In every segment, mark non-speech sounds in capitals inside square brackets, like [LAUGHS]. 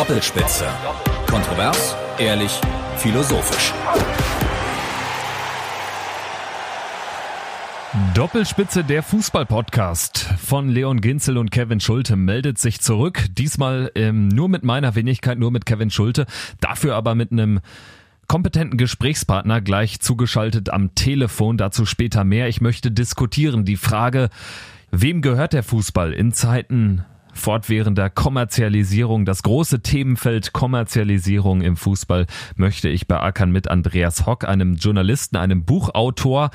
Doppelspitze. Kontrovers, ehrlich, philosophisch. Doppelspitze der Fußball-Podcast von Leon Ginzel und Kevin Schulte meldet sich zurück. Diesmal ähm, nur mit meiner Wenigkeit, nur mit Kevin Schulte. Dafür aber mit einem kompetenten Gesprächspartner gleich zugeschaltet am Telefon. Dazu später mehr. Ich möchte diskutieren die Frage, wem gehört der Fußball in Zeiten fortwährender Kommerzialisierung. Das große Themenfeld Kommerzialisierung im Fußball möchte ich beackern mit Andreas Hock, einem Journalisten, einem Buchautor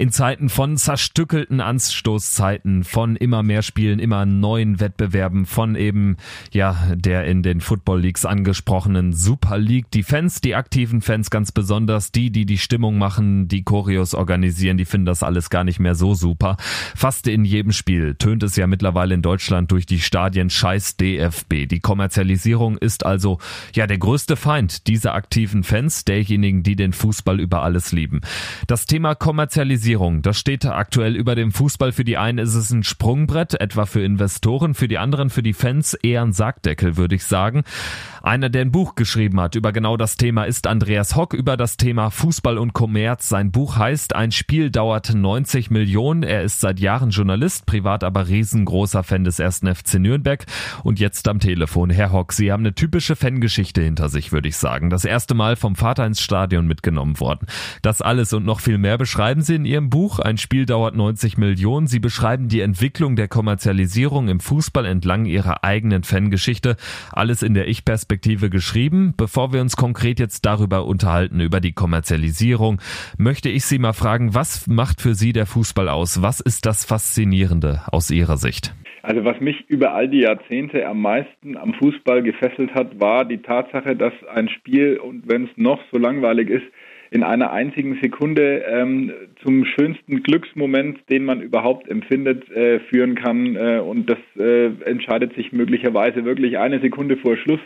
in Zeiten von zerstückelten Anstoßzeiten, von immer mehr Spielen, immer neuen Wettbewerben, von eben, ja, der in den Football Leagues angesprochenen Super League. Die Fans, die aktiven Fans ganz besonders, die, die die Stimmung machen, die Choreos organisieren, die finden das alles gar nicht mehr so super. Fast in jedem Spiel tönt es ja mittlerweile in Deutschland durch die Stadien Scheiß DFB. Die Kommerzialisierung ist also, ja, der größte Feind dieser aktiven Fans, derjenigen, die den Fußball über alles lieben. Das Thema Kommerzialisierung Digitalisierung, das steht aktuell über dem Fußball. Für die einen ist es ein Sprungbrett, etwa für Investoren, für die anderen, für die Fans eher ein Sargdeckel, würde ich sagen. Einer, der ein Buch geschrieben hat über genau das Thema, ist Andreas Hock über das Thema Fußball und Kommerz. Sein Buch heißt Ein Spiel dauert 90 Millionen. Er ist seit Jahren Journalist, privat aber riesengroßer Fan des ersten FC Nürnberg und jetzt am Telefon. Herr Hock, Sie haben eine typische Fangeschichte hinter sich, würde ich sagen. Das erste Mal vom Vater ins Stadion mitgenommen worden. Das alles und noch viel mehr beschreiben Sie in Ihrem Buch. Ein Spiel dauert 90 Millionen. Sie beschreiben die Entwicklung der Kommerzialisierung im Fußball entlang Ihrer eigenen Fangeschichte. Alles in der Ich-Perspektive geschrieben. Bevor wir uns konkret jetzt darüber unterhalten, über die Kommerzialisierung, möchte ich Sie mal fragen, was macht für Sie der Fußball aus? Was ist das Faszinierende aus Ihrer Sicht? Also was mich über all die Jahrzehnte am meisten am Fußball gefesselt hat, war die Tatsache, dass ein Spiel, und wenn es noch so langweilig ist, in einer einzigen Sekunde ähm, zum schönsten Glücksmoment, den man überhaupt empfindet, äh, führen kann. Äh, und das äh, entscheidet sich möglicherweise wirklich eine Sekunde vor Schluss.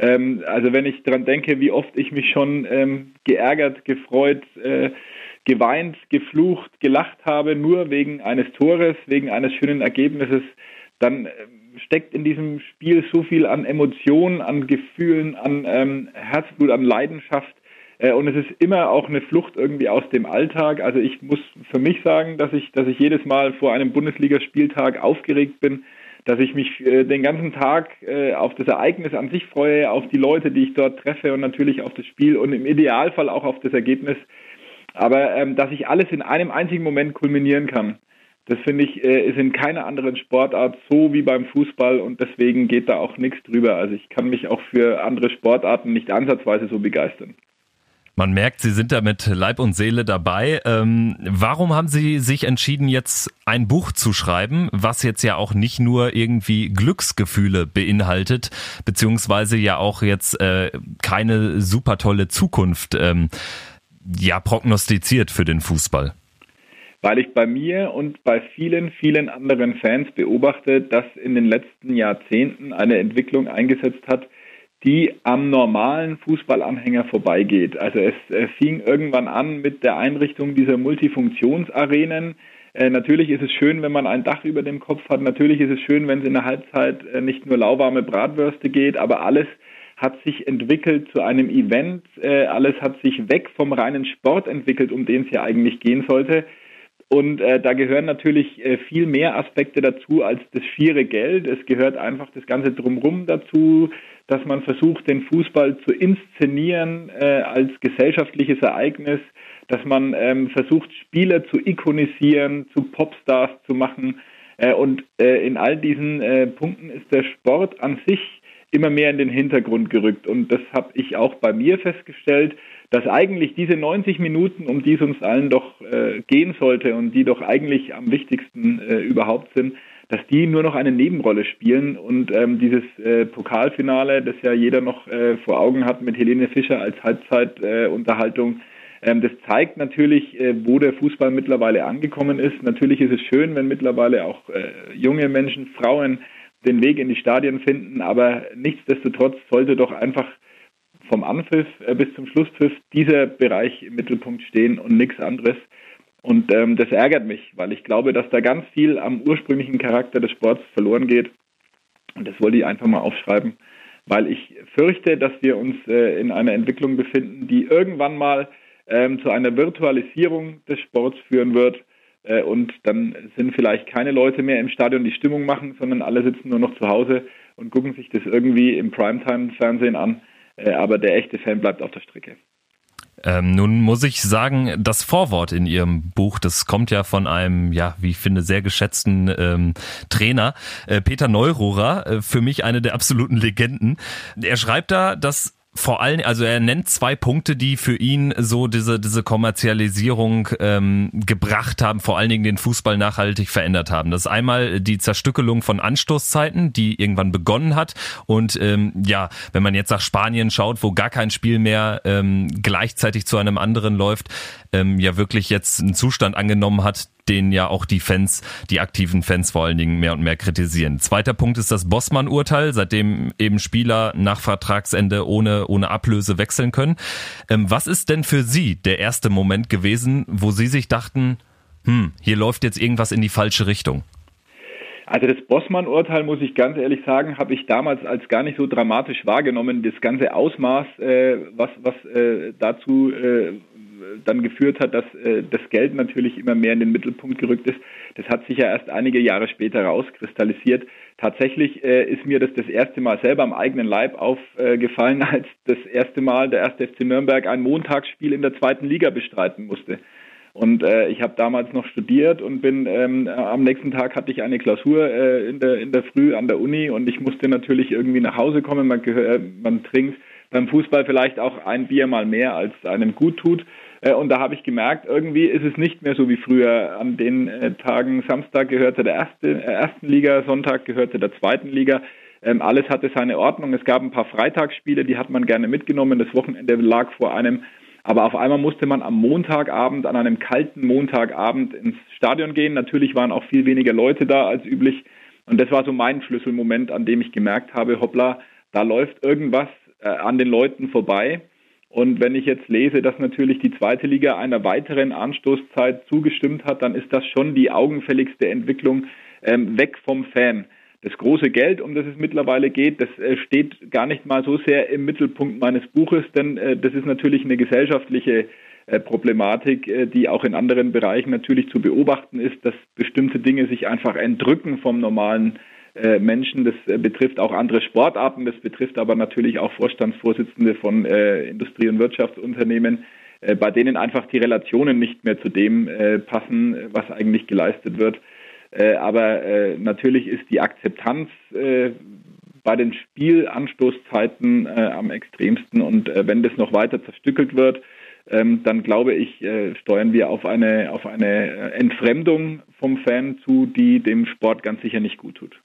Ähm, also wenn ich daran denke, wie oft ich mich schon ähm, geärgert, gefreut, äh, geweint, geflucht, gelacht habe, nur wegen eines Tores, wegen eines schönen Ergebnisses, dann äh, steckt in diesem Spiel so viel an Emotionen, an Gefühlen, an ähm, Herzblut, an Leidenschaft, und es ist immer auch eine Flucht irgendwie aus dem Alltag. Also ich muss für mich sagen, dass ich, dass ich jedes Mal vor einem Bundesligaspieltag aufgeregt bin, dass ich mich äh, den ganzen Tag äh, auf das Ereignis an sich freue, auf die Leute, die ich dort treffe und natürlich auf das Spiel und im Idealfall auch auf das Ergebnis. Aber ähm, dass ich alles in einem einzigen Moment kulminieren kann, das finde ich, äh, ist in keiner anderen Sportart so wie beim Fußball und deswegen geht da auch nichts drüber. Also ich kann mich auch für andere Sportarten nicht ansatzweise so begeistern. Man merkt, Sie sind da mit Leib und Seele dabei. Ähm, warum haben Sie sich entschieden, jetzt ein Buch zu schreiben, was jetzt ja auch nicht nur irgendwie Glücksgefühle beinhaltet, beziehungsweise ja auch jetzt äh, keine super tolle Zukunft ähm, ja prognostiziert für den Fußball? Weil ich bei mir und bei vielen, vielen anderen Fans beobachte, dass in den letzten Jahrzehnten eine Entwicklung eingesetzt hat, die am normalen Fußballanhänger vorbeigeht. Also es, es fing irgendwann an mit der Einrichtung dieser Multifunktionsarenen. Äh, natürlich ist es schön, wenn man ein Dach über dem Kopf hat. Natürlich ist es schön, wenn es in der Halbzeit äh, nicht nur lauwarme Bratwürste geht, aber alles hat sich entwickelt zu einem Event. Äh, alles hat sich weg vom reinen Sport entwickelt, um den es ja eigentlich gehen sollte. Und äh, da gehören natürlich äh, viel mehr Aspekte dazu als das schiere Geld. Es gehört einfach das Ganze drumherum dazu, dass man versucht, den Fußball zu inszenieren äh, als gesellschaftliches Ereignis, dass man ähm, versucht, Spieler zu ikonisieren, zu Popstars zu machen. Äh, und äh, in all diesen äh, Punkten ist der Sport an sich immer mehr in den Hintergrund gerückt. Und das habe ich auch bei mir festgestellt, dass eigentlich diese 90 Minuten, um die es uns allen doch äh, gehen sollte und die doch eigentlich am wichtigsten äh, überhaupt sind, dass die nur noch eine Nebenrolle spielen und ähm, dieses äh, Pokalfinale, das ja jeder noch äh, vor Augen hat mit Helene Fischer als Halbzeitunterhaltung, äh, ähm, das zeigt natürlich, äh, wo der Fußball mittlerweile angekommen ist. Natürlich ist es schön, wenn mittlerweile auch äh, junge Menschen, Frauen den Weg in die Stadien finden, aber nichtsdestotrotz sollte doch einfach vom Anpfiff äh, bis zum Schlusspfiff dieser Bereich im Mittelpunkt stehen und nichts anderes. Und ähm, das ärgert mich, weil ich glaube, dass da ganz viel am ursprünglichen Charakter des Sports verloren geht. Und das wollte ich einfach mal aufschreiben, weil ich fürchte, dass wir uns äh, in einer Entwicklung befinden, die irgendwann mal ähm, zu einer Virtualisierung des Sports führen wird. Äh, und dann sind vielleicht keine Leute mehr im Stadion, die Stimmung machen, sondern alle sitzen nur noch zu Hause und gucken sich das irgendwie im Primetime-Fernsehen an. Äh, aber der echte Fan bleibt auf der Strecke. Ähm, nun muss ich sagen, das Vorwort in Ihrem Buch, das kommt ja von einem, ja, wie ich finde, sehr geschätzten ähm, Trainer, äh, Peter Neururer, äh, für mich eine der absoluten Legenden. Er schreibt da, dass vor allem, also er nennt zwei Punkte, die für ihn so diese, diese Kommerzialisierung ähm, gebracht haben, vor allen Dingen den Fußball nachhaltig verändert haben. Das ist einmal die Zerstückelung von Anstoßzeiten, die irgendwann begonnen hat. Und ähm, ja, wenn man jetzt nach Spanien schaut, wo gar kein Spiel mehr ähm, gleichzeitig zu einem anderen läuft, ähm, ja wirklich jetzt einen Zustand angenommen hat, den ja auch die Fans, die aktiven Fans vor allen Dingen mehr und mehr kritisieren. Zweiter Punkt ist das Bossmann-Urteil, seitdem eben Spieler nach Vertragsende ohne, ohne Ablöse wechseln können. Ähm, was ist denn für Sie der erste Moment gewesen, wo Sie sich dachten, hm, hier läuft jetzt irgendwas in die falsche Richtung? Also das Bossmann-Urteil, muss ich ganz ehrlich sagen, habe ich damals als gar nicht so dramatisch wahrgenommen. Das ganze Ausmaß, äh, was, was äh, dazu äh, dann geführt hat, dass äh, das Geld natürlich immer mehr in den Mittelpunkt gerückt ist. Das hat sich ja erst einige Jahre später rauskristallisiert. Tatsächlich äh, ist mir das das erste Mal selber am eigenen Leib aufgefallen, [LAUGHS] als das erste Mal der erste FC Nürnberg ein Montagsspiel in der zweiten Liga bestreiten musste. Und äh, ich habe damals noch studiert und bin ähm, am nächsten Tag hatte ich eine Klausur äh, in der in der Früh an der Uni und ich musste natürlich irgendwie nach Hause kommen. Man, gehör, man trinkt beim Fußball vielleicht auch ein Bier mal mehr, als einem gut tut. Äh, und da habe ich gemerkt, irgendwie ist es nicht mehr so wie früher. An den äh, Tagen Samstag gehörte der erste, äh, ersten Liga, Sonntag gehörte der zweiten Liga. Ähm, alles hatte seine Ordnung. Es gab ein paar Freitagsspiele, die hat man gerne mitgenommen. Das Wochenende lag vor einem. Aber auf einmal musste man am Montagabend, an einem kalten Montagabend ins Stadion gehen. Natürlich waren auch viel weniger Leute da als üblich. Und das war so mein Schlüsselmoment, an dem ich gemerkt habe, hoppla, da läuft irgendwas an den Leuten vorbei. Und wenn ich jetzt lese, dass natürlich die zweite Liga einer weiteren Anstoßzeit zugestimmt hat, dann ist das schon die augenfälligste Entwicklung ähm, weg vom Fan. Das große Geld, um das es mittlerweile geht, das äh, steht gar nicht mal so sehr im Mittelpunkt meines Buches, denn äh, das ist natürlich eine gesellschaftliche äh, Problematik, äh, die auch in anderen Bereichen natürlich zu beobachten ist, dass bestimmte Dinge sich einfach entrücken vom normalen Menschen. Das äh, betrifft auch andere Sportarten, das betrifft aber natürlich auch Vorstandsvorsitzende von äh, Industrie- und Wirtschaftsunternehmen, bei denen einfach die Relationen nicht mehr zu dem passen, was eigentlich geleistet wird. aber natürlich ist die Akzeptanz bei den Spielanstoßzeiten am extremsten und wenn das noch weiter zerstückelt wird, ähm, dann glaube ich, steuern wir auf eine, auf eine Entfremdung vom Fan zu, die dem Sport ganz sicher nicht gut tut.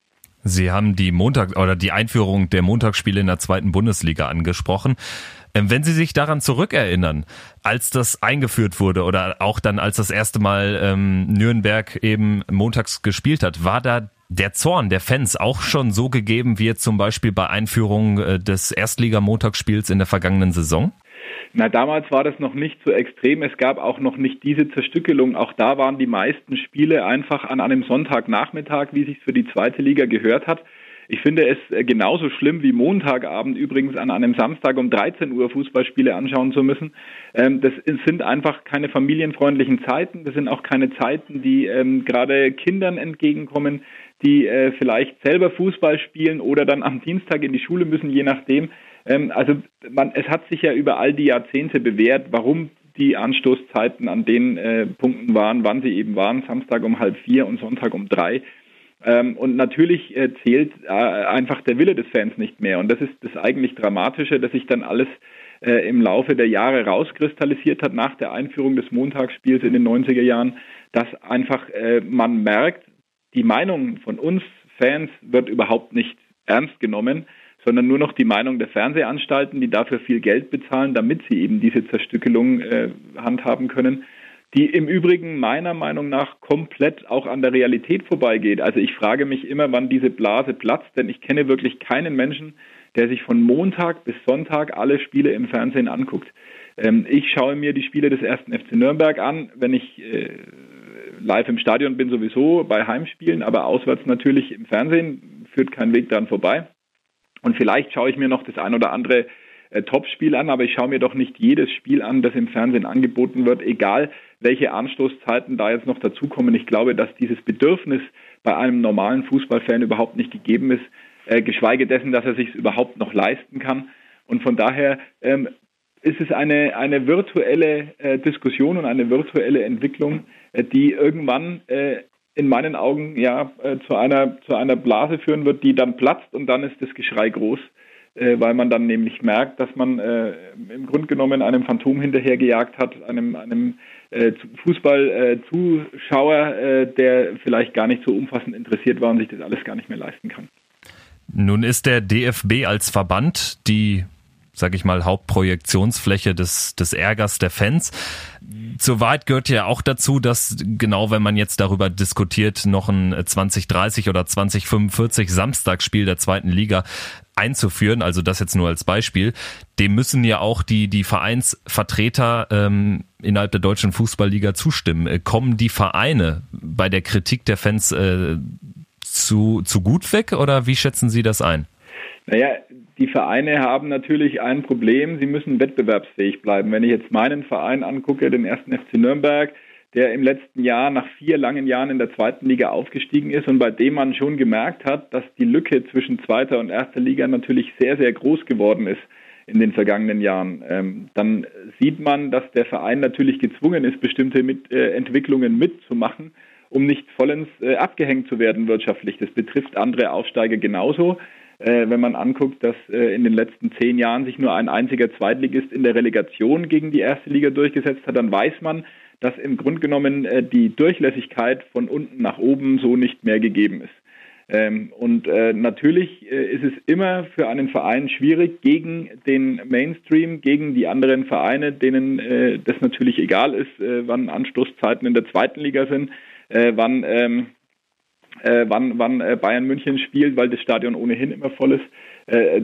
Sie haben die Montag oder die Einführung der Montagsspiele in der zweiten Bundesliga angesprochen. Ähm, wenn Sie sich daran zurückerinnern, als das eingeführt wurde oder auch dann, als das erste Mal ähm, Nürnberg eben montags gespielt hat, war da der Zorn der Fans auch schon so gegeben wie jetzt zum Beispiel bei Einführung äh, des Erstliga-Montagsspiels in der vergangenen Saison? Na, damals war das noch nicht so extrem. Es gab auch noch nicht diese Zerstückelung. Auch da waren die meisten Spiele einfach an einem Sonntagnachmittag, wie sich für die zweite Liga gehört hat. Ich finde es äh, genauso schlimm wie Montagabend übrigens an einem Samstag um 13 Uhr Fußballspiele anschauen zu müssen. Ähm, das sind einfach keine familienfreundlichen Zeiten. Das sind auch keine Zeiten, die ähm, gerade Kindern entgegenkommen, die äh, vielleicht selber Fußball spielen oder dann am Dienstag in die Schule müssen, je nachdem. Ähm, also man, es hat sich ja über all die Jahrzehnte bewährt, warum die Anstoßzeiten an den äh, Punkten waren, wann sie eben waren, Samstag um halb vier und Sonntag um drei. Ähm, und natürlich äh, zählt äh, einfach der Wille des Fans nicht mehr. Und das ist das eigentlich Dramatische, dass sich dann alles äh, im Laufe der Jahre rauskristallisiert hat nach der Einführung des Montagsspiels in den 90er Jahren, dass einfach äh, man merkt, die Meinung von uns Fans wird überhaupt nicht ernst genommen sondern nur noch die Meinung der Fernsehanstalten, die dafür viel Geld bezahlen, damit sie eben diese Zerstückelung äh, handhaben können, die im Übrigen meiner Meinung nach komplett auch an der Realität vorbeigeht. Also ich frage mich immer, wann diese Blase platzt, denn ich kenne wirklich keinen Menschen, der sich von Montag bis Sonntag alle Spiele im Fernsehen anguckt. Ähm, ich schaue mir die Spiele des ersten FC Nürnberg an, wenn ich äh, live im Stadion bin sowieso bei Heimspielen, aber auswärts natürlich im Fernsehen führt kein Weg dran vorbei. Und vielleicht schaue ich mir noch das ein oder andere äh, Topspiel an, aber ich schaue mir doch nicht jedes Spiel an, das im Fernsehen angeboten wird, egal welche Anstoßzeiten da jetzt noch dazukommen. Ich glaube, dass dieses Bedürfnis bei einem normalen Fußballfan überhaupt nicht gegeben ist, äh, geschweige dessen, dass er sich überhaupt noch leisten kann. Und von daher ähm, ist es eine, eine virtuelle äh, Diskussion und eine virtuelle Entwicklung, äh, die irgendwann äh, in meinen Augen ja äh, zu einer zu einer Blase führen wird, die dann platzt und dann ist das Geschrei groß, äh, weil man dann nämlich merkt, dass man äh, im Grunde genommen einem Phantom hinterhergejagt hat, einem einem äh, Fußball-Zuschauer, äh, der vielleicht gar nicht so umfassend interessiert war und sich das alles gar nicht mehr leisten kann. Nun ist der DFB als Verband die sag ich mal, Hauptprojektionsfläche des, des Ärgers der Fans. Zur Wahrheit gehört ja auch dazu, dass genau wenn man jetzt darüber diskutiert, noch ein 2030 oder 2045 Samstagsspiel der zweiten Liga einzuführen, also das jetzt nur als Beispiel, dem müssen ja auch die, die Vereinsvertreter ähm, innerhalb der deutschen Fußballliga zustimmen. Äh, kommen die Vereine bei der Kritik der Fans äh, zu, zu gut weg oder wie schätzen Sie das ein? Naja, die Vereine haben natürlich ein Problem, sie müssen wettbewerbsfähig bleiben. Wenn ich jetzt meinen Verein angucke, den ersten FC Nürnberg, der im letzten Jahr nach vier langen Jahren in der zweiten Liga aufgestiegen ist und bei dem man schon gemerkt hat, dass die Lücke zwischen zweiter und erster Liga natürlich sehr, sehr groß geworden ist in den vergangenen Jahren. Ähm, dann sieht man, dass der Verein natürlich gezwungen ist, bestimmte äh, Entwicklungen mitzumachen, um nicht vollends äh, abgehängt zu werden wirtschaftlich. Das betrifft andere Aufsteiger genauso. Äh, wenn man anguckt, dass äh, in den letzten zehn Jahren sich nur ein einziger Zweitligist in der Relegation gegen die erste Liga durchgesetzt hat, dann weiß man, dass im Grunde genommen äh, die Durchlässigkeit von unten nach oben so nicht mehr gegeben ist. Ähm, und äh, natürlich äh, ist es immer für einen Verein schwierig, gegen den Mainstream, gegen die anderen Vereine, denen äh, das natürlich egal ist, wann Anstoßzeiten in der zweiten Liga sind, wann ähm, äh, wann, wann äh, Bayern München spielt, weil das Stadion ohnehin immer voll ist, äh,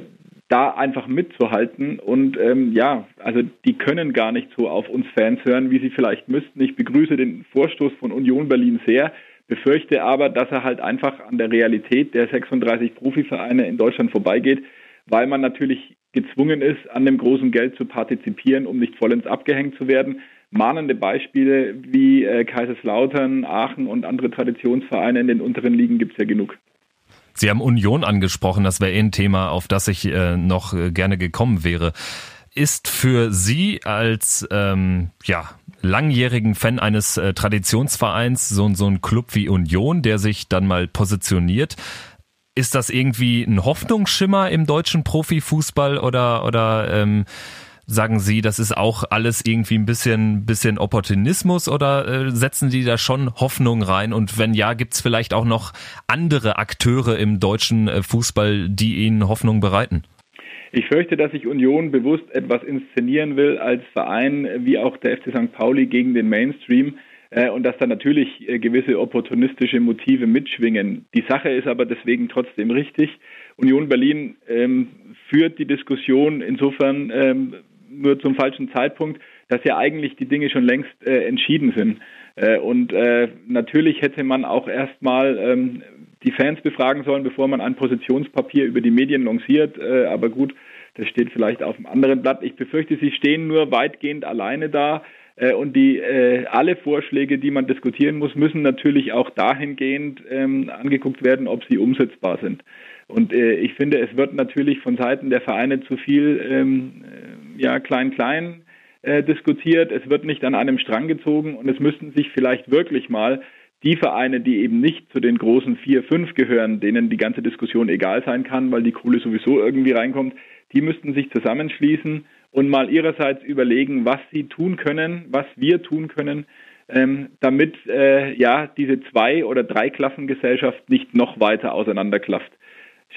da einfach mitzuhalten. Und ähm, ja, also die können gar nicht so auf uns Fans hören, wie sie vielleicht müssten. Ich begrüße den Vorstoß von Union Berlin sehr, befürchte aber, dass er halt einfach an der Realität der 36 Profivereine in Deutschland vorbeigeht, weil man natürlich gezwungen ist, an dem großen Geld zu partizipieren, um nicht vollends abgehängt zu werden mahnende Beispiele wie äh, Kaiserslautern, Aachen und andere Traditionsvereine in den unteren Ligen gibt es ja genug. Sie haben Union angesprochen, das wäre eh ein Thema, auf das ich äh, noch äh, gerne gekommen wäre. Ist für Sie als ähm, ja, langjährigen Fan eines äh, Traditionsvereins so, so ein Club wie Union, der sich dann mal positioniert, ist das irgendwie ein Hoffnungsschimmer im deutschen Profifußball oder, oder ähm, Sagen Sie, das ist auch alles irgendwie ein bisschen, bisschen Opportunismus oder äh, setzen Sie da schon Hoffnung rein? Und wenn ja, gibt es vielleicht auch noch andere Akteure im deutschen äh, Fußball, die Ihnen Hoffnung bereiten? Ich fürchte, dass sich Union bewusst etwas inszenieren will als Verein wie auch der FC St. Pauli gegen den Mainstream äh, und dass da natürlich äh, gewisse opportunistische Motive mitschwingen. Die Sache ist aber deswegen trotzdem richtig. Union Berlin ähm, führt die Diskussion insofern ähm, nur zum falschen Zeitpunkt, dass ja eigentlich die Dinge schon längst äh, entschieden sind. Äh, und äh, natürlich hätte man auch erstmal ähm, die Fans befragen sollen, bevor man ein Positionspapier über die Medien lanciert. Äh, aber gut, das steht vielleicht auf einem anderen Blatt. Ich befürchte, sie stehen nur weitgehend alleine da. Äh, und die äh, alle Vorschläge, die man diskutieren muss, müssen natürlich auch dahingehend ähm, angeguckt werden, ob sie umsetzbar sind. Und ich finde, es wird natürlich von Seiten der Vereine zu viel ähm, ja, klein-klein äh, diskutiert. Es wird nicht an einem Strang gezogen und es müssten sich vielleicht wirklich mal die Vereine, die eben nicht zu den großen vier, fünf gehören, denen die ganze Diskussion egal sein kann, weil die Kohle sowieso irgendwie reinkommt, die müssten sich zusammenschließen und mal ihrerseits überlegen, was sie tun können, was wir tun können, ähm, damit äh, ja diese zwei oder drei Klassengesellschaft nicht noch weiter auseinanderklafft.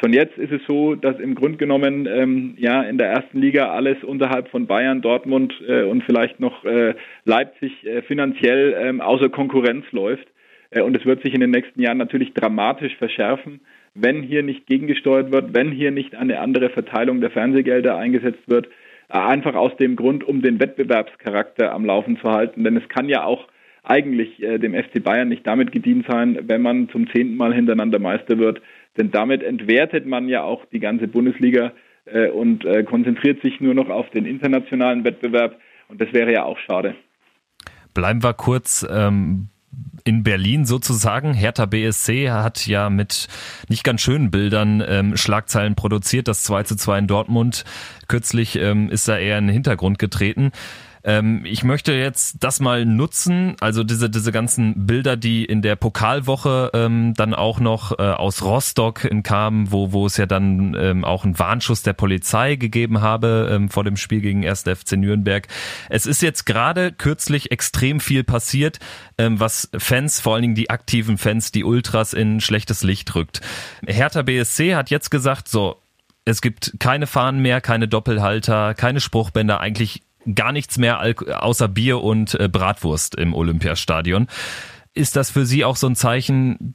Schon jetzt ist es so, dass im Grunde genommen ähm, ja in der ersten Liga alles unterhalb von Bayern, Dortmund äh, und vielleicht noch äh, Leipzig äh, finanziell ähm, außer Konkurrenz läuft. Äh, und es wird sich in den nächsten Jahren natürlich dramatisch verschärfen, wenn hier nicht gegengesteuert wird, wenn hier nicht eine andere Verteilung der Fernsehgelder eingesetzt wird. Äh, einfach aus dem Grund, um den Wettbewerbscharakter am Laufen zu halten. Denn es kann ja auch eigentlich äh, dem FC Bayern nicht damit gedient sein, wenn man zum zehnten Mal hintereinander Meister wird, Denn damit entwertet man ja auch die ganze Bundesliga äh, und äh, konzentriert sich nur noch auf den internationalen Wettbewerb. Und das wäre ja auch schade. Bleiben wir kurz ähm, in Berlin sozusagen. Hertha BSC hat ja mit nicht ganz schönen Bildern ähm, Schlagzeilen produziert. Das 2 zu 2 in Dortmund kürzlich ähm, ist da eher in den Hintergrund getreten. Ähm, ich möchte jetzt das mal nutzen, also diese, diese ganzen Bilder, die in der Pokalwoche ähm, dann auch noch äh, aus Rostock kamen, wo, wo es ja dann ähm, auch einen Warnschuss der Polizei gegeben habe ähm, vor dem Spiel gegen 1. FC Nürnberg. Es ist jetzt gerade kürzlich extrem viel passiert, ähm, was Fans, vor allen Dingen die aktiven Fans, die Ultras in schlechtes Licht rückt. Hertha BSC hat jetzt gesagt, so, es gibt keine Fahnen mehr, keine Doppelhalter, keine Spruchbänder, eigentlich gar nichts mehr außer Bier und äh, Bratwurst im Olympiastadion. Ist das für Sie auch so ein Zeichen,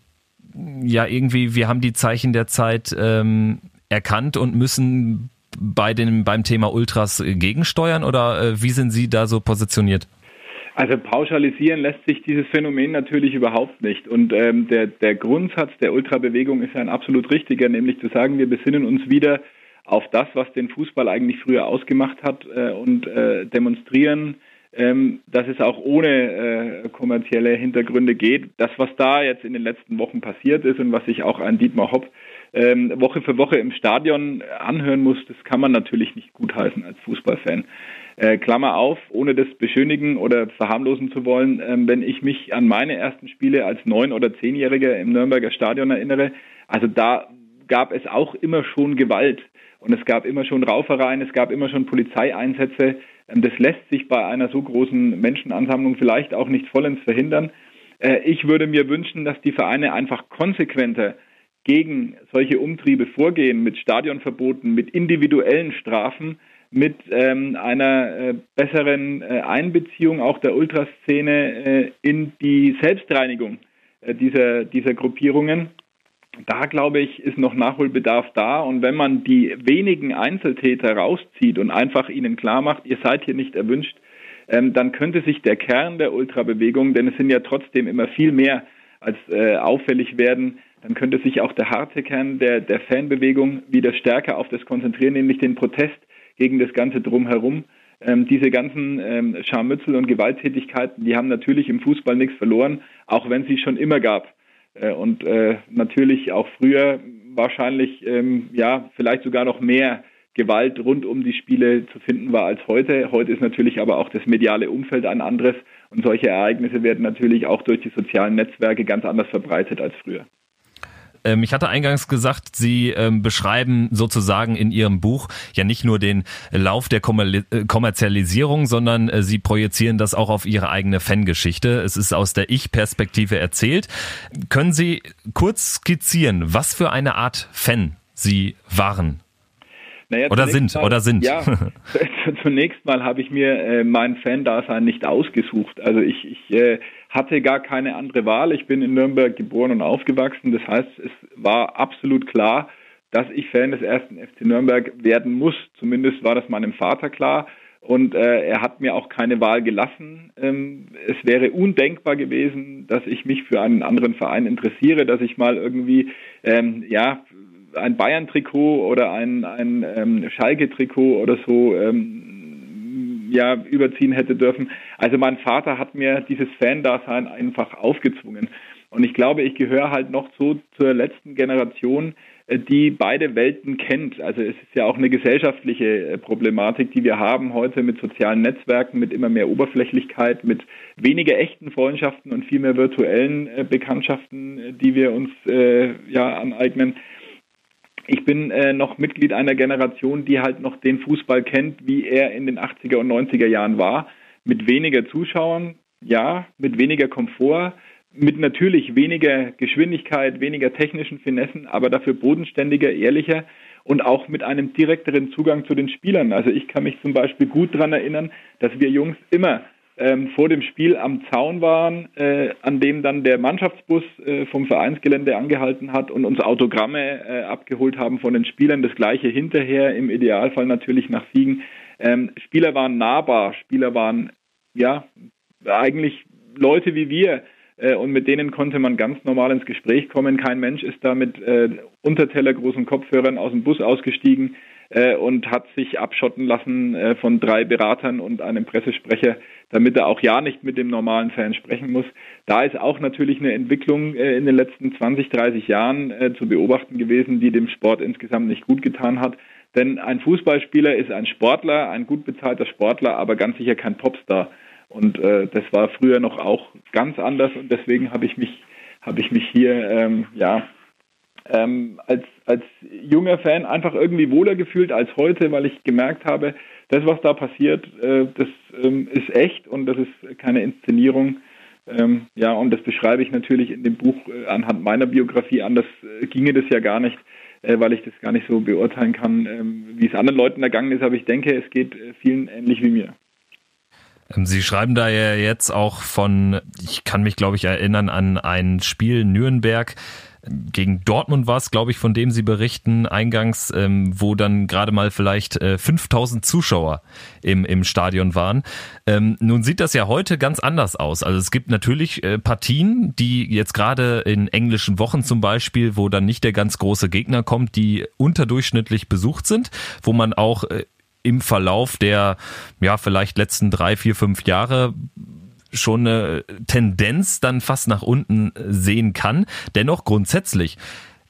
ja, irgendwie, wir haben die Zeichen der Zeit ähm, erkannt und müssen bei dem, beim Thema Ultras gegensteuern oder äh, wie sind Sie da so positioniert? Also pauschalisieren lässt sich dieses Phänomen natürlich überhaupt nicht. Und ähm, der, der Grundsatz der Ultrabewegung ist ein absolut richtiger, nämlich zu sagen, wir besinnen uns wieder auf das, was den Fußball eigentlich früher ausgemacht hat äh, und äh, demonstrieren, ähm, dass es auch ohne äh, kommerzielle Hintergründe geht. Das, was da jetzt in den letzten Wochen passiert ist und was sich auch ein Dietmar Hopp ähm, Woche für Woche im Stadion anhören muss, das kann man natürlich nicht gutheißen als Fußballfan. Äh, Klammer auf, ohne das beschönigen oder verharmlosen zu wollen, ähm, wenn ich mich an meine ersten Spiele als neun- oder zehnjähriger im Nürnberger Stadion erinnere, also da gab es auch immer schon Gewalt. Und es gab immer schon Raufereien, es gab immer schon Polizeieinsätze. Ähm, das lässt sich bei einer so großen Menschenansammlung vielleicht auch nicht vollends verhindern. Äh, ich würde mir wünschen, dass die Vereine einfach konsequenter gegen solche Umtriebe vorgehen, mit Stadionverboten, mit individuellen Strafen, mit ähm, einer äh, besseren äh, Einbeziehung auch der Ultraszene in die Selbstreinigung dieser, dieser Gruppierungen da glaube ich, ist noch Nachholbedarf da. Und wenn man die wenigen Einzeltäter rauszieht und einfach ihnen klar macht, ihr seid hier nicht erwünscht, ähm, dann könnte sich der Kern der Ultrabewegung, denn es sind ja trotzdem immer viel mehr als äh, auffällig werden, dann könnte sich auch der harte Kern der, der Fanbewegung wieder stärker auf das konzentrieren, nämlich den Protest gegen das Ganze drumherum. Ähm, diese ganzen ähm, Scharmützel und Gewalttätigkeiten, die haben natürlich im Fußball nichts verloren, auch wenn es sie schon immer gab. Äh, und äh, natürlich auch früher wahrscheinlich ähm, ja vielleicht sogar noch mehr Gewalt rund um die Spiele zu finden war als heute. Heute ist natürlich aber auch das mediale Umfeld ein anderes und solche Ereignisse werden natürlich auch durch die sozialen Netzwerke ganz anders verbreitet als früher. Ähm, ich hatte eingangs gesagt, Sie ähm, beschreiben sozusagen in Ihrem Buch ja nicht nur den Lauf der äh, Kommerzialisierung, sondern äh, Sie projizieren das auch auf Ihre eigene Fangeschichte. Es ist aus der Ich-Perspektive erzählt. Können Sie kurz skizzieren, was für eine Art Fan Sie waren naja, oder sind, mal, oder sind. Ja, [LAUGHS] [LAUGHS] zunächst mal habe ich mir äh, mein Fan-Dasein nicht ausgesucht. Also ich, ich äh, hatte gar keine andere Wahl. Ich bin in Nürnberg geboren und aufgewachsen. Das heißt, es war absolut klar, dass ich Fan des ersten FC Nürnberg werden muss. Zumindest war das meinem Vater klar. Und äh, er hat mir auch keine Wahl gelassen. Ähm, es wäre undenkbar gewesen, dass ich mich für einen anderen Verein interessiere, dass ich mal irgendwie ähm, ja ein Bayern-Trikot oder ein, ein ähm, Schalke-Trikot oder so ähm, ja, überziehen hätte dürfen. Also mein Vater hat mir dieses Fan-Dasein einfach aufgezwungen. Und ich glaube, ich gehöre halt noch so zur letzten Generation, äh, die beide Welten kennt. Also es ist ja auch eine gesellschaftliche äh, Problematik, die wir haben heute mit sozialen Netzwerken, mit immer mehr Oberflächlichkeit, mit weniger echten Freundschaften und viel mehr virtuellen äh, Bekanntschaften, die wir uns äh, ja aneignen ich bin äh, noch Mitglied einer Generation, die halt noch den Fußball kennt, wie er in den 80er und 90er Jahren war, mit weniger Zuschauern, ja, mit weniger Komfort, mit natürlich weniger Geschwindigkeit, weniger technischen Finessen, aber dafür bodenständiger, ehrlicher und auch mit einem direkteren Zugang zu den Spielern. Also ich kann mich zum Beispiel gut daran erinnern, dass wir Jungs immer ähm, vor dem Spiel am Zaun waren, äh, an dem dann der Mannschaftsbus äh, vom Vereinsgelände angehalten hat und uns Autogramme äh, abgeholt haben von den Spielern. Das gleiche hinterher, im Idealfall natürlich nach Siegen. Ähm, Spieler waren nahbar, Spieler waren ja eigentlich Leute wie wir, äh, und mit denen konnte man ganz normal ins Gespräch kommen. Kein Mensch ist da mit äh, untertellergroßen Kopfhörern aus dem Bus ausgestiegen äh, und hat sich abschotten lassen äh, von drei Beratern und einem Pressesprecher, damit er auch ja nicht mit dem normalen Fan sprechen muss. Da ist auch natürlich eine Entwicklung äh, in den letzten 20, 30 Jahren äh, zu beobachten gewesen, die dem Sport insgesamt nicht gut getan hat. Denn ein Fußballspieler ist ein Sportler, ein gut bezahlter Sportler, aber ganz sicher kein Popstar. Und äh, das war früher noch auch ganz anders und deswegen habe ich mich habe ich mich hier ähm, ja ähm, als, als junger Fan einfach irgendwie wohler gefühlt als heute, weil ich gemerkt habe, das, was da passiert, äh, das ähm, ist echt und das ist keine Inszenierung. Ähm, ja, und das beschreibe ich natürlich in dem Buch äh, anhand meiner Biografie. Anders äh, ginge das ja gar nicht, weil ich das gar nicht so beurteilen kann, ähm, wie es anderen Leuten ergangen ist. Aber ich denke, es geht vielen ähnlich wie mir. Ähm, Sie schreiben da ja jetzt auch von, ich kann mich glaube ich erinnern an ein Spiel Nürnberg, gegen Dortmund war es, glaube ich, von dem Sie berichten eingangs, ähm, wo dann gerade mal vielleicht äh, 5000 Zuschauer im, im Stadion waren. Ähm, nun sieht das ja heute ganz anders aus. Also es gibt natürlich äh, Partien, die jetzt gerade in englischen Wochen zum Beispiel, wo dann nicht der ganz große Gegner kommt, die unterdurchschnittlich besucht sind, wo man auch äh, im Verlauf der ja vielleicht letzten drei, vier, fünf Jahre schon eine Tendenz dann fast nach unten sehen kann. Dennoch grundsätzlich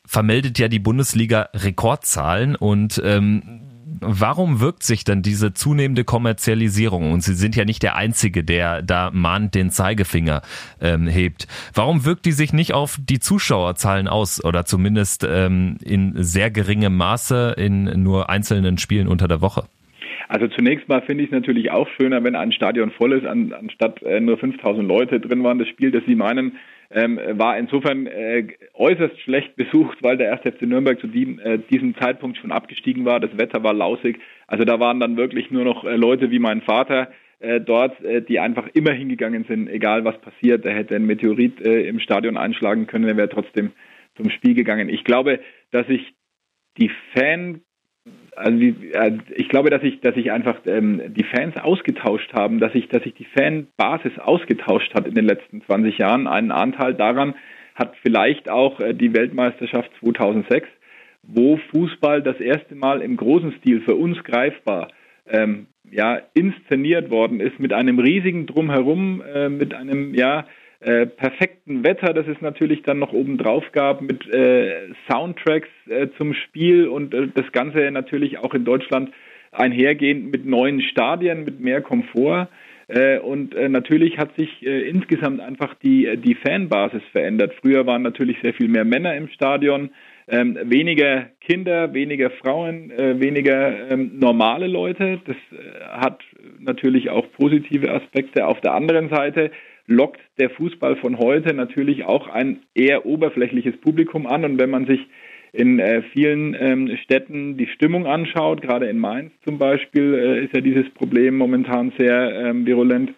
vermeldet ja die Bundesliga Rekordzahlen und ähm, warum wirkt sich dann diese zunehmende Kommerzialisierung, und Sie sind ja nicht der Einzige, der da mahnt den Zeigefinger ähm, hebt, warum wirkt die sich nicht auf die Zuschauerzahlen aus oder zumindest ähm, in sehr geringem Maße in nur einzelnen Spielen unter der Woche? Also zunächst mal finde ich es natürlich auch schöner, wenn ein Stadion voll ist, an, anstatt äh, nur 5000 Leute drin waren. Das Spiel, das Sie meinen, ähm, war insofern äh, äußerst schlecht besucht, weil der 1. FC Nürnberg zu die, äh, diesem Zeitpunkt schon abgestiegen war. Das Wetter war lausig. Also da waren dann wirklich nur noch äh, Leute wie mein Vater äh, dort, äh, die einfach immer hingegangen sind, egal was passiert. Der hätte ein Meteorit im Stadion einschlagen können, er wäre trotzdem zum Spiel gegangen. Ich glaube, dass sich die Fan also ich glaube, dass ich, dass ich einfach ähm, die Fans ausgetauscht haben, dass sich, dass sich die Fanbasis ausgetauscht hat in den letzten 20 Jahren. Einen Anteil daran hat vielleicht auch äh, die Weltmeisterschaft 2006, wo Fußball das erste Mal im großen Stil für uns greifbar ähm, ja, inszeniert worden ist mit einem riesigen Drumherum, äh, mit einem ja äh, perfekten Wetter, das es natürlich dann noch oben drauf gab, mit äh, Soundtracks äh, zum Spiel und äh, das Ganze natürlich auch in Deutschland einhergehend mit neuen Stadien, mit mehr Komfort. Äh, und natürlich hat sich insgesamt einfach die, die Fanbasis verändert. Früher waren natürlich sehr viel mehr Männer im Stadion, ähm, weniger Kinder, weniger Frauen, weniger ähm, normale Leute. Das hat natürlich auch positive Aspekte. Auf der anderen Seite lockt der Fußball von heute natürlich auch ein eher oberflächliches Publikum an. Und wenn man sich in äh, vielen ähm, Städten die Stimmung anschaut, gerade in Mainz zum Beispiel, äh, ist ja dieses Problem momentan sehr ähm, virulent,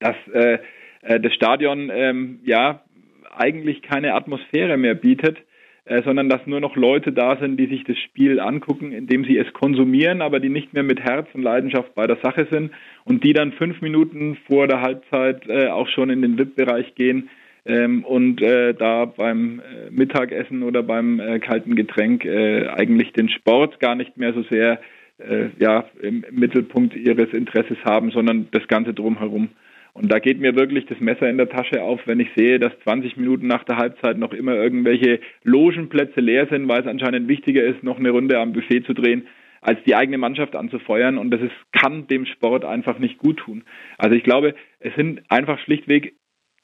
dass äh, äh das Stadion ähm, ja eigentlich keine Atmosphäre mehr bietet äh, sondern dass nur noch Leute da sind, die sich das Spiel angucken, indem sie es konsumieren, aber die nicht mehr mit Herz und Leidenschaft bei der Sache sind und die dann fünf Minuten vor der Halbzeit äh, auch schon in den VIP-Bereich gehen ähm, und äh, da beim äh, Mittagessen oder beim äh, kalten Getränk eigentlich den Sport gar nicht mehr so sehr ja, im Mittelpunkt ihres Interesses haben, sondern das Ganze drumherum. Und da geht mir wirklich das Messer in der Tasche auf, wenn ich sehe, dass 20 Minuten nach der Halbzeit noch immer irgendwelche Logenplätze leer sind, weil es anscheinend wichtiger ist, noch eine Runde am Buffet zu drehen, als die eigene Mannschaft anzufeuern. Und das ist, kann dem Sport einfach nicht gut tun. Also ich glaube, es sind einfach schlichtweg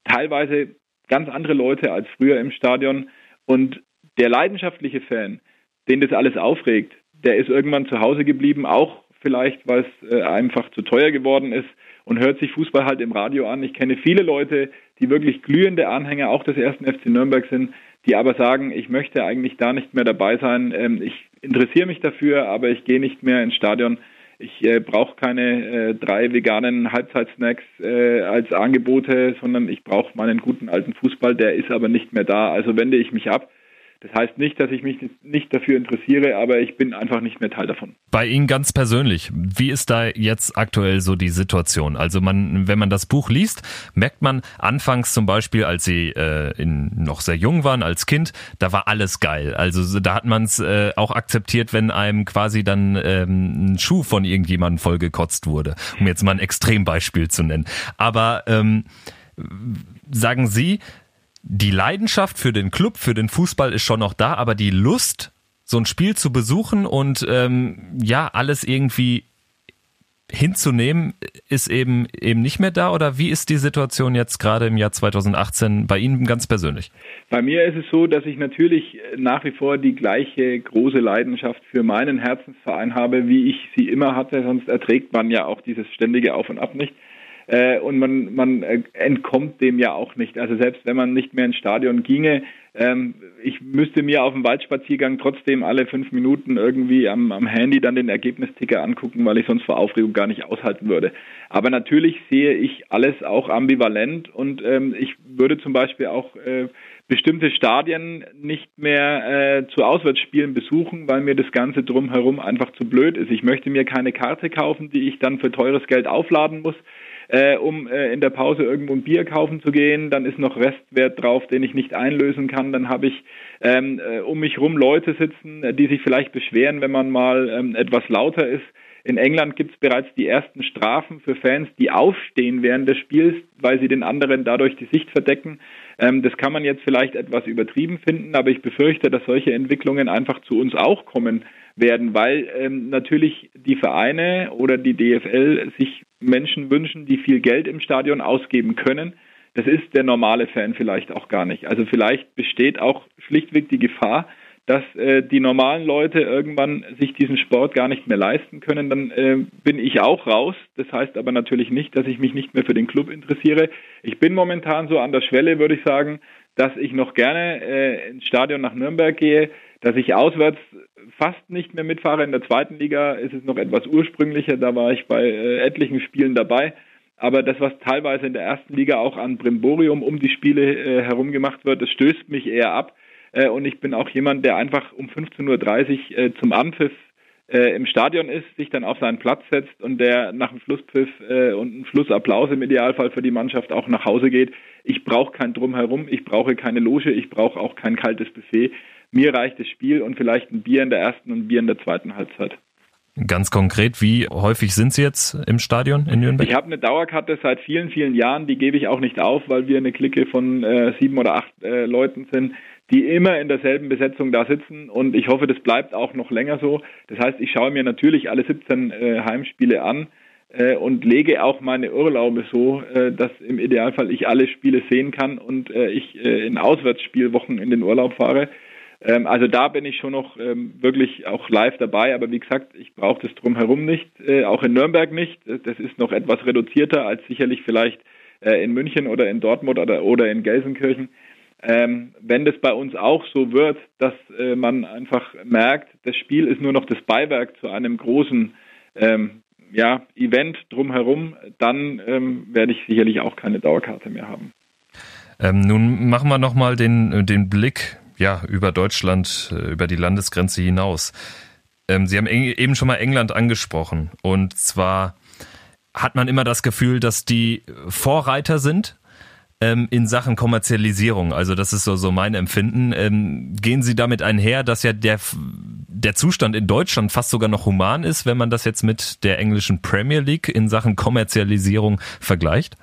teilweise ganz andere Leute als früher im Stadion. Und der leidenschaftliche Fan, den das alles aufregt, der ist irgendwann zu Hause geblieben, auch vielleicht, weil es äh, einfach zu teuer geworden ist und hört sich Fußball halt im Radio an. Ich kenne viele Leute, die wirklich glühende Anhänger auch des ersten FC Nürnberg sind, die aber sagen, ich möchte eigentlich da nicht mehr dabei sein. Ähm, ich interessiere mich dafür, aber ich gehe nicht mehr ins Stadion. Ich äh, brauche keine äh, drei veganen Halbzeitsnacks äh, als Angebote, sondern ich brauche meinen guten alten Fußball. Der ist aber nicht mehr da. Also wende ich mich ab. Das heißt nicht, dass ich mich nicht dafür interessiere, aber ich bin einfach nicht mehr Teil davon. Bei Ihnen ganz persönlich, wie ist da jetzt aktuell so die Situation? Also man, wenn man das Buch liest, merkt man anfangs zum Beispiel, als Sie äh, in, noch sehr jung waren als Kind, da war alles geil. Also da hat man es äh, auch akzeptiert, wenn einem quasi dann ähm, ein Schuh von irgendjemandem vollgekotzt wurde, um jetzt mal ein Extrembeispiel zu nennen. Aber ähm, sagen Sie, die Leidenschaft für den Club, für den Fußball ist schon noch da, aber die Lust, so ein Spiel zu besuchen und ähm, ja, alles irgendwie hinzunehmen, ist eben eben nicht mehr da oder wie ist die Situation jetzt gerade im Jahr 2018 bei Ihnen ganz persönlich? Bei mir ist es so, dass ich natürlich nach wie vor die gleiche große Leidenschaft für meinen Herzensverein habe, wie ich sie immer hatte, sonst erträgt man ja auch dieses ständige Auf und Ab nicht. Äh, und man, man äh, entkommt dem ja auch nicht. Also selbst wenn man nicht mehr ins Stadion ginge, ähm, ich müsste mir auf dem Waldspaziergang trotzdem alle fünf Minuten irgendwie am, am Handy dann den Ergebnisticker angucken, weil ich sonst vor Aufregung gar nicht aushalten würde. Aber natürlich sehe ich alles auch ambivalent und ähm, ich würde zum Beispiel auch äh, bestimmte Stadien nicht mehr äh, zu Auswärtsspielen besuchen, weil mir das Ganze drumherum einfach zu blöd ist. Ich möchte mir keine Karte kaufen, die ich dann für teures Geld aufladen muss äh, um äh, in der Pause irgendwo ein Bier kaufen zu gehen. Dann ist noch Restwert drauf, den ich nicht einlösen kann. Dann habe ich ähm, äh, um mich rum Leute sitzen, äh, die sich vielleicht beschweren, wenn man mal ähm, etwas lauter ist. In England gibt es bereits die ersten Strafen für Fans, die aufstehen während des Spiels, weil sie den anderen dadurch die Sicht verdecken. Ähm, das kann man jetzt vielleicht etwas übertrieben finden, aber ich befürchte, dass solche Entwicklungen einfach zu uns auch kommen werden, weil ähm, natürlich die Vereine oder die DFL sich Menschen wünschen, die viel Geld im Stadion ausgeben können. Das ist der normale Fan vielleicht auch gar nicht. Also vielleicht besteht auch schlichtweg die Gefahr, dass äh, die normalen Leute irgendwann sich diesen Sport gar nicht mehr leisten können, dann äh, bin ich auch raus. Das heißt aber natürlich nicht, dass ich mich nicht mehr für den Club interessiere. Ich bin momentan so an der Schwelle, würde ich sagen, dass ich noch gerne äh, ins Stadion nach Nürnberg gehe, dass ich auswärts fast nicht mehr mitfahre. In der zweiten Liga ist es noch etwas ursprünglicher, da war ich bei äh, etlichen Spielen dabei. Aber das, was teilweise in der ersten Liga auch an Brimborium um die Spiele äh, herum gemacht wird, das stößt mich eher ab. Äh, und ich bin auch jemand, der einfach um 15.30 Uhr äh, zum Anpfiff äh, im Stadion ist, sich dann auf seinen Platz setzt und der nach dem Schlusspfiff äh, und einem Schlussapplaus im Idealfall für die Mannschaft auch nach Hause geht. Ich brauche kein Drumherum, ich brauche keine Loge, ich brauche auch kein kaltes Buffet. Mir reicht das Spiel und vielleicht ein Bier in der ersten und ein Bier in der zweiten Halbzeit. Ganz konkret, wie häufig sind Sie jetzt im Stadion in Nürnberg? Ich habe eine Dauerkarte seit vielen, vielen Jahren, die gebe ich auch nicht auf, weil wir eine Clique von äh, sieben oder acht äh, Leuten sind, die immer in derselben Besetzung da sitzen und ich hoffe, das bleibt auch noch länger so. Das heißt, ich schaue mir natürlich alle 17 äh, Heimspiele an äh, und lege auch meine Urlaube so, äh, dass im Idealfall ich alle Spiele sehen kann und äh, ich in Auswärtsspielwochen in den Urlaub fahre. Ähm, also da bin ich schon noch ähm, wirklich auch live dabei, aber wie gesagt, ich brauche das drumherum nicht, äh, auch in Nürnberg nicht. Das ist noch etwas reduzierter als sicherlich vielleicht äh, in München oder in Dortmund oder, oder in Gelsenkirchen. Ähm, wenn das bei uns auch so wird, dass äh, man einfach merkt, das Spiel ist nur noch das Beiwerk zu einem großen ähm, ja, Event drumherum, dann ähm, werde ich sicherlich auch keine Dauerkarte mehr haben. Ähm, nun machen wir nochmal den, den Blick ja, über Deutschland, äh, über die Landesgrenze hinaus. Ähm, Sie haben eben schon mal England angesprochen. Und zwar hat man immer das Gefühl, dass die Vorreiter sind ähm, in Sachen Kommerzialisierung. Also das ist so, so mein Empfinden. Ähm, gehen Sie damit einher, dass ja der, der Zustand in Deutschland fast sogar noch human ist, wenn man das jetzt mit der englischen Premier League in Sachen Kommerzialisierung vergleicht?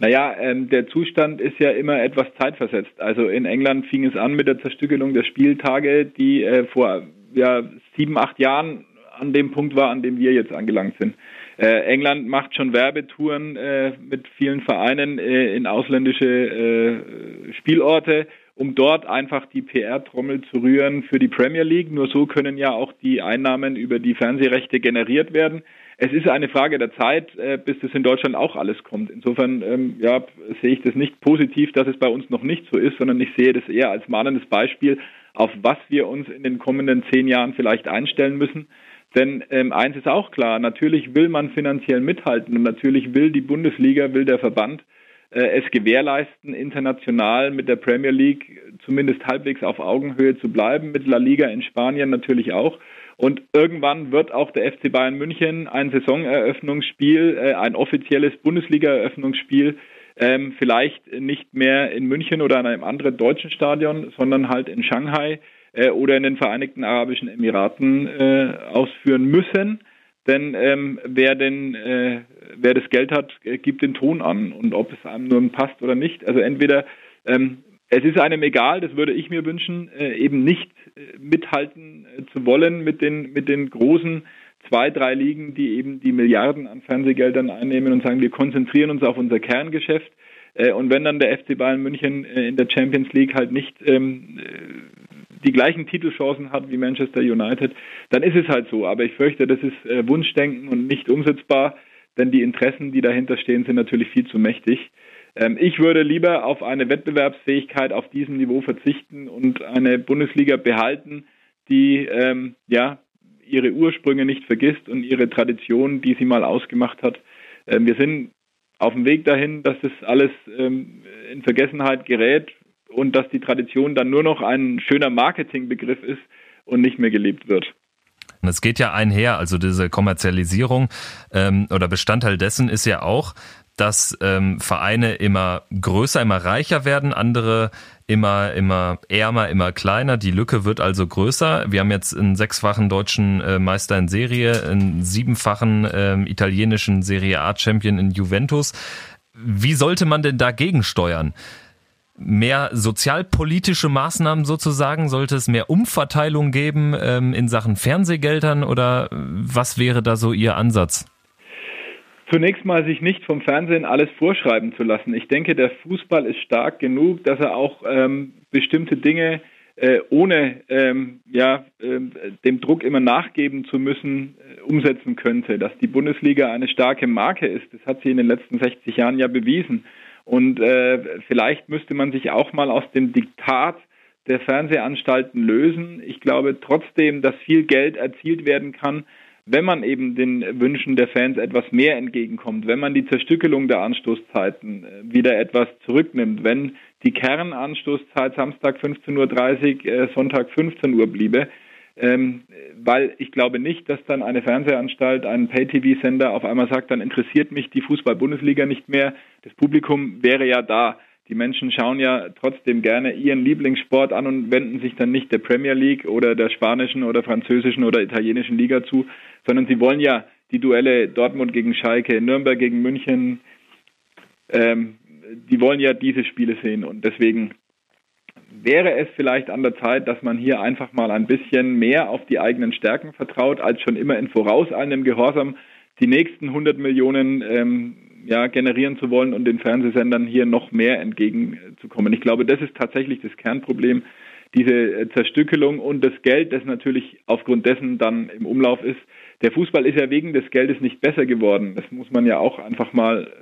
Naja, ähm, der Zustand ist ja immer etwas zeitversetzt. Also in England fing es an mit der Zerstückelung der Spieltage, die äh, vor ja, sieben, acht Jahren an dem Punkt war, an dem wir jetzt angelangt sind. Äh, England macht schon Werbetouren äh, mit vielen Vereinen äh, in ausländische äh, Spielorte, um dort einfach die PR-Trommel zu rühren für die Premier League. Nur so können ja auch die Einnahmen über die Fernsehrechte generiert werden es ist eine Frage der Zeit, äh, bis das in Deutschland auch alles kommt. Insofern ähm, ja, sehe ich das nicht positiv, dass es bei uns noch nicht so ist, sondern ich sehe das eher als mahnendes Beispiel, auf was wir uns in den kommenden zehn Jahren vielleicht einstellen müssen. Denn ähm, eins ist auch klar, natürlich will man finanziell mithalten und natürlich will die Bundesliga, will der Verband äh, es gewährleisten, international mit der Premier League zumindest halbwegs auf Augenhöhe zu bleiben, mit La Liga in Spanien natürlich auch. Und irgendwann wird auch der FC Bayern München ein Saisoneröffnungsspiel, äh, ein offizielles Bundesliga-Eröffnungsspiel, ähm, vielleicht nicht mehr in München oder an einem anderen deutschen Stadion, sondern halt in Shanghai äh, oder in den Vereinigten Arabischen Emiraten äh, ausführen müssen. Denn ähm, wer denn äh, wer das Geld hat, äh, gibt den Ton an und ob es einem nur passt oder nicht. Also entweder ähm, es ist einem egal, das würde ich mir wünschen, äh, eben nicht äh, mithalten äh, zu wollen mit den mit den großen zwei, drei Ligen, die eben die Milliarden an Fernsehgeldern einnehmen und sagen, wir konzentrieren uns auf unser Kerngeschäft. Und wenn dann der FC Bayern München in der Champions League halt nicht ähm, die gleichen Titelchancen hat wie Manchester United, dann ist es halt so. Aber ich fürchte, das ist Wunschdenken und nicht umsetzbar, denn die Interessen, die dahinter stehen, sind natürlich viel zu mächtig. Ähm, ich würde lieber auf eine Wettbewerbsfähigkeit auf diesem Niveau verzichten und eine Bundesliga behalten, die ähm, ja ihre Ursprünge nicht vergisst und ihre Tradition, die sie mal ausgemacht hat. Ähm, wir sind auf dem Weg dahin, dass das alles ähm, in Vergessenheit gerät und dass die Tradition dann nur noch ein schöner Marketingbegriff ist und nicht mehr gelebt wird. Und es geht ja einher, also diese Kommerzialisierung ähm, oder Bestandteil dessen ist ja auch, dass ähm, Vereine immer größer, immer reicher werden, andere immer, immer ärmer, immer kleiner. Die Lücke wird also größer. Wir haben jetzt einen sechsfachen deutschen äh, Meister in Serie, einen siebenfachen äh, italienischen Serie A Champion in Juventus. Wie sollte man denn dagegen steuern? mehr sozialpolitische Maßnahmen sozusagen? Sollte es mehr Umverteilung geben ähm, in Sachen Fernsehgeldern oder was wäre da so Ihr Ansatz? Zunächst mal sich nicht vom Fernsehen alles vorschreiben zu lassen. Ich denke, der Fußball ist stark genug, dass er auch ähm, bestimmte Dinge äh, ohne ähm, ja, äh, dem Druck immer nachgeben zu müssen, äh, umsetzen könnte. Dass die Bundesliga eine starke Marke ist, das hat sie in den letzten 60 Jahren ja bewiesen. Und äh, vielleicht müsste man sich auch mal aus dem Diktat der Fernsehanstalten lösen. Ich glaube trotzdem, dass viel Geld erzielt werden kann, wenn man eben den Wünschen der Fans etwas mehr entgegenkommt, wenn man die Zerstückelung der Anstoßzeiten äh, wieder etwas zurücknimmt, wenn die Kernanstoßzeit Samstag 15.30 Uhr, äh, Sonntag 15 Uhr bliebe, ähm, weil ich glaube nicht, dass dann eine Fernsehanstalt, ein Pay-TV-Sender auf einmal sagt, dann interessiert mich die Fußball-Bundesliga nicht mehr. Das Publikum wäre ja da. Die Menschen schauen ja trotzdem gerne ihren Lieblingssport an und wenden sich dann nicht der Premier League oder der spanischen oder französischen oder italienischen Liga zu, sondern sie wollen ja die Duelle Dortmund gegen Schalke, Nürnberg gegen München, ähm, die wollen ja diese Spiele sehen und deswegen wäre es vielleicht an der Zeit, dass man hier einfach mal ein bisschen mehr auf die eigenen Stärken vertraut, als schon immer in vorauseilendem Gehorsam die nächsten 100 Millionen ähm, ja, generieren zu wollen und den Fernsehsendern hier noch mehr entgegenzukommen. Ich glaube, das ist tatsächlich das Kernproblem, diese äh, Zerstückelung und das Geld, das natürlich aufgrund dessen dann im Umlauf ist. Der Fußball ist ja wegen des Geldes nicht besser geworden. Das muss man ja auch einfach mal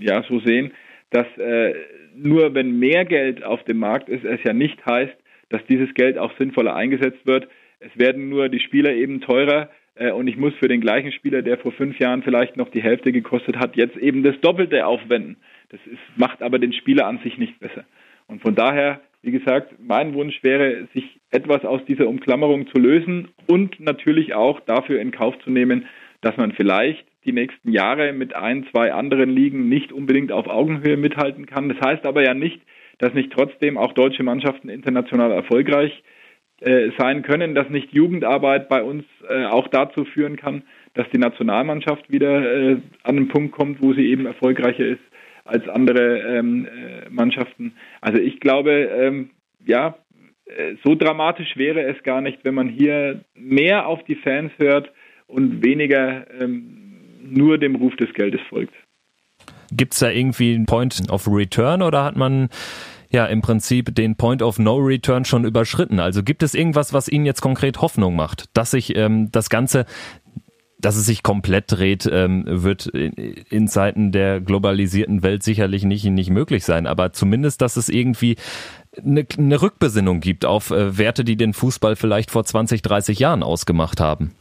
ja so sehen, dass äh, nur wenn mehr Geld auf dem Markt ist, es ja nicht heißt, dass dieses Geld auch sinnvoller eingesetzt wird. Es werden nur die Spieler eben teurer äh, und ich muss für den gleichen Spieler, der vor fünf Jahren vielleicht noch die Hälfte gekostet hat, jetzt eben das Doppelte aufwenden. Das ist, macht aber den Spieler an sich nicht besser. Und von daher, wie gesagt, mein Wunsch wäre, sich etwas aus dieser Umklammerung zu lösen und natürlich auch dafür in Kauf zu nehmen, dass man vielleicht die nächsten Jahre mit ein, zwei anderen Ligen nicht unbedingt auf Augenhöhe mithalten kann. Das heißt aber ja nicht, dass nicht trotzdem auch deutsche Mannschaften international erfolgreich äh, sein können, dass nicht Jugendarbeit bei uns äh, auch dazu führen kann, dass die Nationalmannschaft wieder äh, an den Punkt kommt, wo sie eben erfolgreicher ist als andere ähm, äh, Mannschaften. Also ich glaube, ähm, ja, äh, so dramatisch wäre es gar nicht, wenn man hier mehr auf die Fans hört und weniger ähm, nur dem Ruf des Geldes folgt. Gibt es da irgendwie einen Point of Return oder hat man ja im Prinzip den Point of No Return schon überschritten? Also gibt es irgendwas, was Ihnen jetzt konkret Hoffnung macht, dass sich ähm, das Ganze dass es sich komplett dreht, ähm, wird in, Zeiten der globalisierten Welt sicherlich nicht, nicht möglich sein. Aber zumindest, dass es irgendwie eine, eine Rückbesinnung gibt auf äh, Werte, die den Fußball vielleicht vor 20, 30 Jahren ausgemacht haben.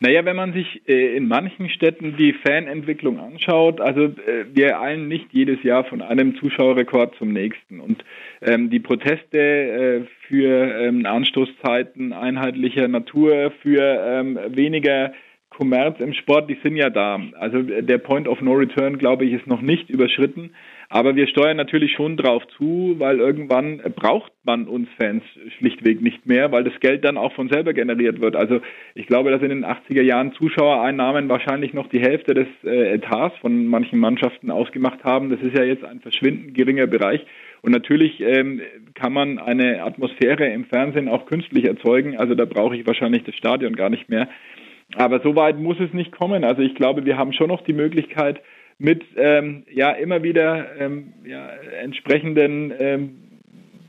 Naja, wenn man sich äh, in manchen Städten die Fanentwicklung anschaut, also äh, wir eilen nicht jedes Jahr von einem Zuschauerrekord zum nächsten. Und ähm, die Proteste äh, für ähm, Anstoßzeiten einheitlicher Natur, für ähm, weniger Kommerz im Sport, die sind ja da. Also der Point of No Return, glaube ich, ist noch nicht überschritten. Aber wir steuern natürlich schon drauf zu, weil irgendwann braucht man uns Fans schlichtweg nicht mehr, weil das Geld dann auch von selber generiert wird. Also ich glaube, dass in den 80er Jahren Zuschauereinnahmen wahrscheinlich noch die Hälfte des äh, Etats von manchen Mannschaften ausgemacht haben. Das ist ja jetzt ein verschwindend geringer Bereich. Und natürlich ähm, kann man eine Atmosphäre im Fernsehen auch künstlich erzeugen. Also da brauche ich wahrscheinlich das Stadion gar nicht mehr. Aber so weit muss es nicht kommen. Also ich glaube, wir haben schon noch die Möglichkeit, mit ähm, ja immer wieder ähm, ja, entsprechenden ähm,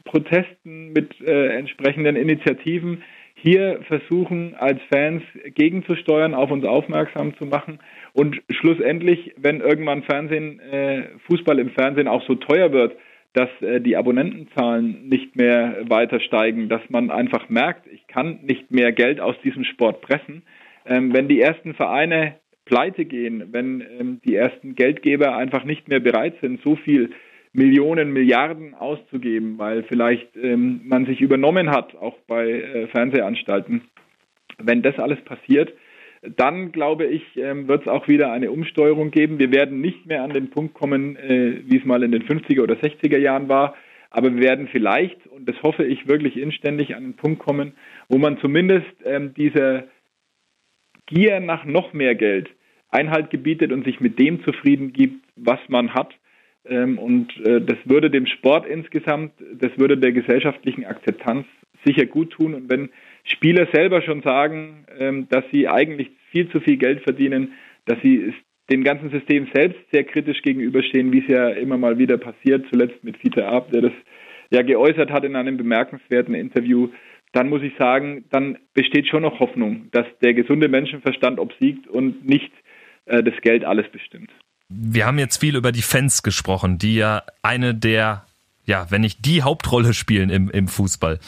Protesten, mit äh, entsprechenden Initiativen hier versuchen, als Fans gegenzusteuern, auf uns aufmerksam zu machen. Und schlussendlich, wenn irgendwann Fernsehen, äh, Fußball im Fernsehen auch so teuer wird, dass äh, die Abonnentenzahlen nicht mehr weiter steigen, dass man einfach merkt, ich kann nicht mehr Geld aus diesem Sport pressen. Ähm, wenn die ersten Vereine pleite gehen, wenn ähm, die ersten Geldgeber einfach nicht mehr bereit sind, so viel Millionen, Milliarden auszugeben, weil vielleicht ähm, man sich übernommen hat, auch bei äh, Fernsehanstalten. Wenn das alles passiert, dann glaube ich, ähm, wird es auch wieder eine Umsteuerung geben. Wir werden nicht mehr an den Punkt kommen, äh, wie es mal in den 50er oder 60er Jahren war, aber wir werden vielleicht, und das hoffe ich wirklich inständig, an den Punkt kommen, wo man zumindest ähm, diese Gier nach noch mehr Geld, Einhalt gebietet und sich mit dem zufrieden gibt, was man hat. Ähm, und äh, das würde dem Sport insgesamt, das würde der gesellschaftlichen Akzeptanz sicher gut tun. Und wenn Spieler selber schon sagen, ähm, dass sie eigentlich viel zu viel Geld verdienen, dass sie dem ganzen System selbst sehr kritisch gegenüberstehen, wie es ja immer mal wieder passiert, zuletzt mit Fiete Ab, der das ja geäußert hat in einem bemerkenswerten Interview, dann muss ich sagen, dann besteht schon noch Hoffnung, dass der gesunde Menschenverstand obsiegt und nicht das Geld alles bestimmt. Wir haben jetzt viel über die Fans gesprochen, die ja eine der, ja, wenn nicht die Hauptrolle spielen im, im Fußball.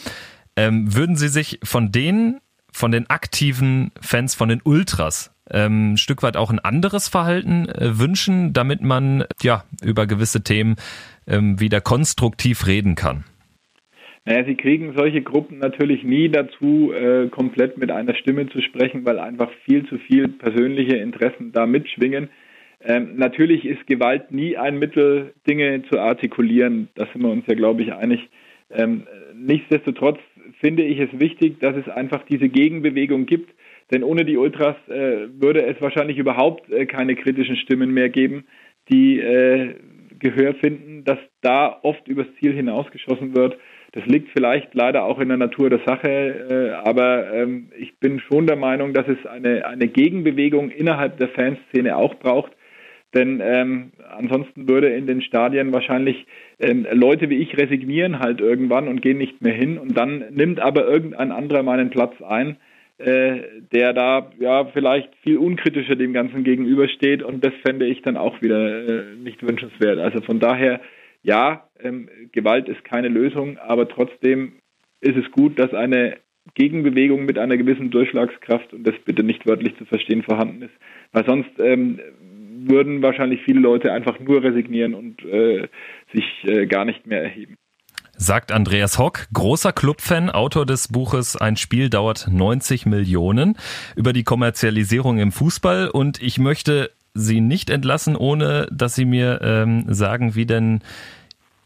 Ähm, würden Sie sich von denen, von den aktiven Fans, von den Ultras, ähm, ein Stück weit auch ein anderes Verhalten äh, wünschen, damit man ja über gewisse Themen ähm, wieder konstruktiv reden kann? Naja, sie kriegen solche Gruppen natürlich nie dazu, äh, komplett mit einer Stimme zu sprechen, weil einfach viel zu viel persönliche Interessen da mitschwingen. Ähm, natürlich ist Gewalt nie ein Mittel, Dinge zu artikulieren. Da sind wir uns ja, glaube ich, einig. Ähm, nichtsdestotrotz finde ich es wichtig, dass es einfach diese Gegenbewegung gibt. Denn ohne die Ultras äh, würde es wahrscheinlich überhaupt äh, keine kritischen Stimmen mehr geben, die äh, Gehör finden, dass da oft übers Ziel hinausgeschossen wird. Das liegt vielleicht leider auch in der Natur der Sache, äh, aber ähm, ich bin schon der Meinung, dass es eine, eine Gegenbewegung innerhalb der Fanszene auch braucht. Denn ähm, ansonsten würde in den Stadien wahrscheinlich ähm, Leute wie ich resignieren halt irgendwann und gehen nicht mehr hin und dann nimmt aber irgendein anderer meinen Platz ein, äh, der da ja vielleicht viel unkritischer dem Ganzen gegenübersteht und das fände ich dann auch wieder äh, nicht wünschenswert. Also von daher ja, ähm, Gewalt ist keine Lösung, aber trotzdem ist es gut, dass eine Gegenbewegung mit einer gewissen Durchschlagskraft und das bitte nicht wörtlich zu verstehen vorhanden ist. Weil sonst ähm, würden wahrscheinlich viele Leute einfach nur resignieren und äh, sich äh, gar nicht mehr erheben. Sagt Andreas Hock, großer Clubfan, Autor des Buches Ein Spiel dauert 90 Millionen über die Kommerzialisierung im Fußball. Und ich möchte Sie nicht entlassen, ohne dass Sie mir ähm, sagen, wie denn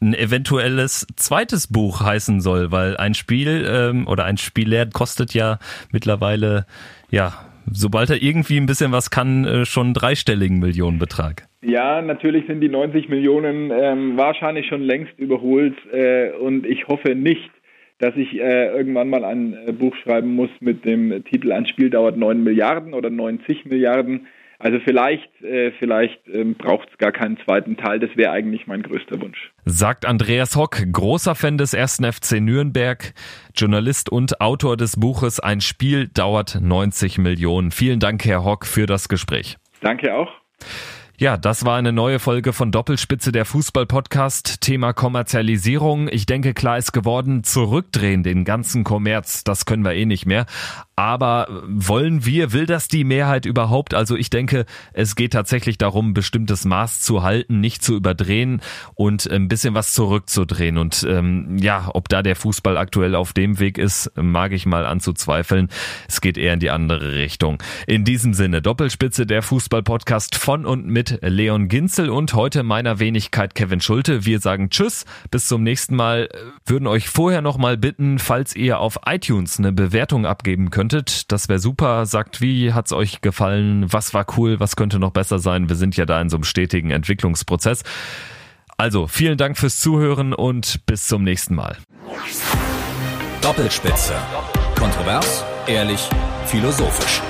ein eventuelles zweites Buch heißen soll, weil ein Spiel ähm, oder ein Spiellehr kostet ja mittlerweile, ja, sobald er irgendwie ein bisschen was kann, äh, schon einen dreistelligen Millionenbetrag. Ja, natürlich sind die 90 Millionen ähm, wahrscheinlich schon längst überholt äh, und ich hoffe nicht, dass ich äh, irgendwann mal ein äh, Buch schreiben muss mit dem Titel Ein Spiel dauert 9 Milliarden oder 90 Milliarden. Also vielleicht, äh, vielleicht ähm, braucht es gar keinen zweiten Teil. Das wäre eigentlich mein größter Wunsch. Sagt Andreas Hock, großer Fan des ersten FC Nürnberg, Journalist und Autor des Buches Ein Spiel dauert 90 Millionen. Vielen Dank, Herr Hock, für das Gespräch. Danke auch. Ja, das war eine neue Folge von Doppelspitze der Fußball-Podcast. Thema Kommerzialisierung. Ich denke, klar ist geworden, zurückdrehen den ganzen Kommerz, das können wir eh nicht mehr. Aber wollen wir, will das die Mehrheit überhaupt? Also ich denke, es geht tatsächlich darum, bestimmtes Maß zu halten, nicht zu überdrehen und ein bisschen was zurückzudrehen. Und ähm, ja, ob da der Fußball aktuell auf dem Weg ist, mag ich mal anzuzweifeln. Es geht eher in die andere Richtung. In diesem Sinne, Doppelspitze der Fußball-Podcast von und mit Leon Ginzel und heute meiner Wenigkeit Kevin Schulte. Wir sagen Tschüss, bis zum nächsten Mal. Würden euch vorher noch mal bitten, falls ihr auf iTunes eine Bewertung abgeben könnt, könntet. Das wäre super. Sagt, wie hat's euch gefallen? Was war cool? Was könnte noch besser sein? Wir sind ja da in so einem stetigen Entwicklungsprozess. Also, vielen Dank fürs Zuhören und bis zum nächsten Mal. Doppelspitze. Kontrovers, ehrlich, philosophisch.